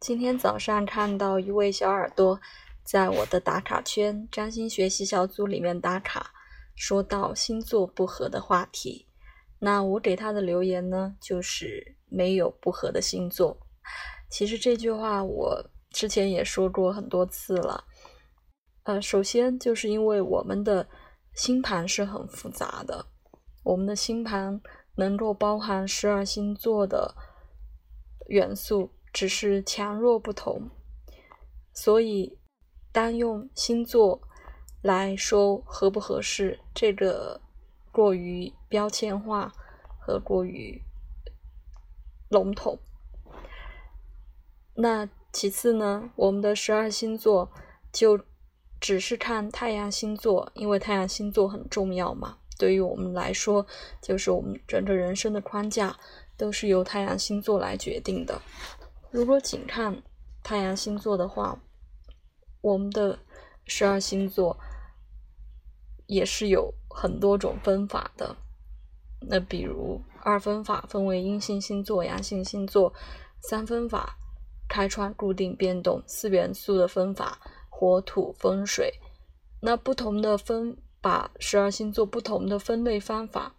今天早上看到一位小耳朵在我的打卡圈占星学习小组里面打卡，说到星座不合的话题。那我给他的留言呢，就是没有不合的星座。其实这句话我之前也说过很多次了。呃，首先就是因为我们的星盘是很复杂的，我们的星盘能够包含十二星座的元素。只是强弱不同，所以单用星座来说合不合适，这个过于标签化和过于笼统。那其次呢，我们的十二星座就只是看太阳星座，因为太阳星座很重要嘛，对于我们来说，就是我们整个人生的框架都是由太阳星座来决定的。如果仅看太阳星座的话，我们的十二星座也是有很多种分法的。那比如二分法分为阴性星座、阳性星座；三分法开创、固定、变动；四元素的分法火、土、风、水。那不同的分把十二星座不同的分类方法，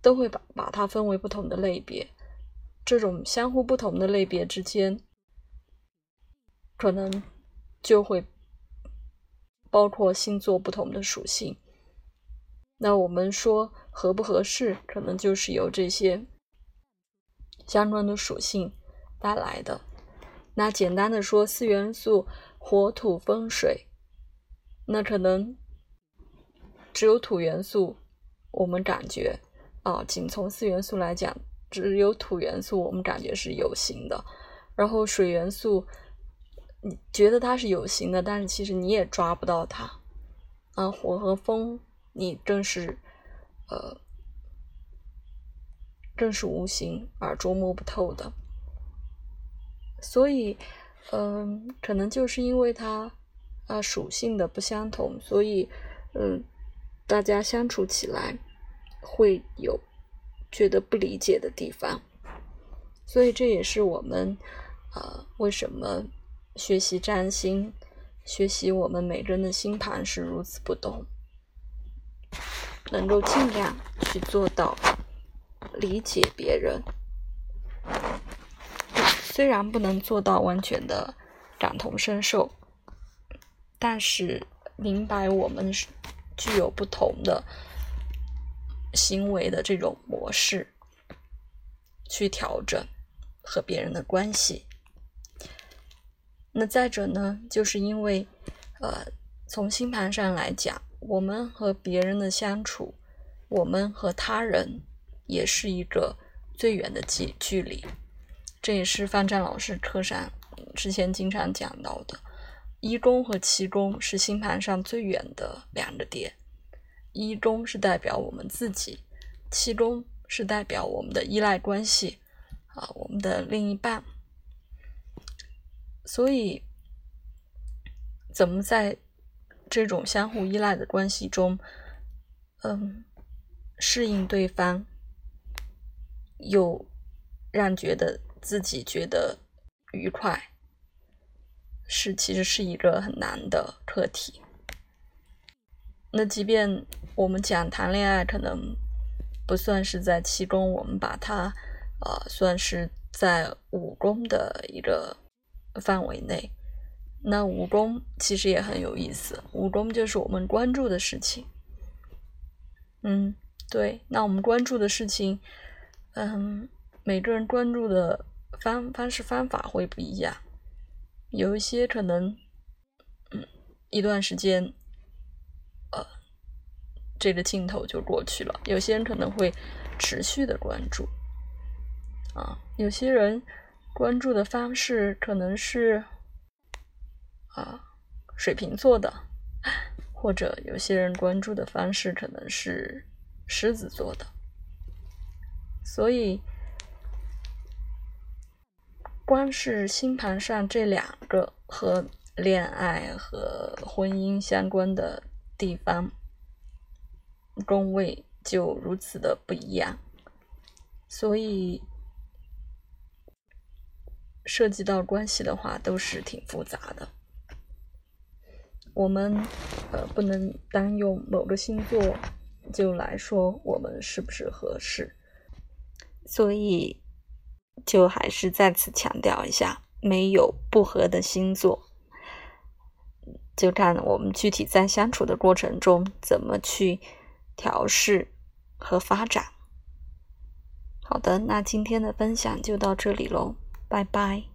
都会把把它分为不同的类别。这种相互不同的类别之间，可能就会包括星座不同的属性。那我们说合不合适，可能就是由这些相关的属性带来的。那简单的说，四元素火、土、风、水，那可能只有土元素，我们感觉啊，仅从四元素来讲。只有土元素，我们感觉是有形的，然后水元素，你觉得它是有形的，但是其实你也抓不到它。啊，火和风，你更是，呃，更是无形而捉摸不透的。所以，嗯，可能就是因为它啊属性的不相同，所以，嗯，大家相处起来会有。觉得不理解的地方，所以这也是我们，呃，为什么学习占星、学习我们每个人的星盘是如此不同，能够尽量去做到理解别人，虽然不能做到完全的感同身受，但是明白我们是具有不同的。行为的这种模式去调整和别人的关系。那再者呢，就是因为呃，从星盘上来讲，我们和别人的相处，我们和他人也是一个最远的距距离。这也是范占老师课上之前经常讲到的，一宫和七宫是星盘上最远的两个点。一宫是代表我们自己，七宫是代表我们的依赖关系啊，我们的另一半。所以，怎么在这种相互依赖的关系中，嗯，适应对方，又让觉得自己觉得愉快，是其实是一个很难的课题。那即便我们讲谈恋爱，可能不算是在七宫，我们把它呃算是在五宫的一个范围内。那五宫其实也很有意思，五宫就是我们关注的事情。嗯，对，那我们关注的事情，嗯，每个人关注的方方式方法会不一样，有一些可能，嗯，一段时间。呃这个镜头就过去了。有些人可能会持续的关注，啊，有些人关注的方式可能是啊水瓶座的，或者有些人关注的方式可能是狮子座的。所以，光是星盘上这两个和恋爱和婚姻相关的地方。宫位就如此的不一样，所以涉及到关系的话，都是挺复杂的。我们呃不能单用某个星座就来说我们是不是合适，所以就还是再次强调一下，没有不合的星座，就看我们具体在相处的过程中怎么去调试和发展。好的，那今天的分享就到这里喽，拜拜。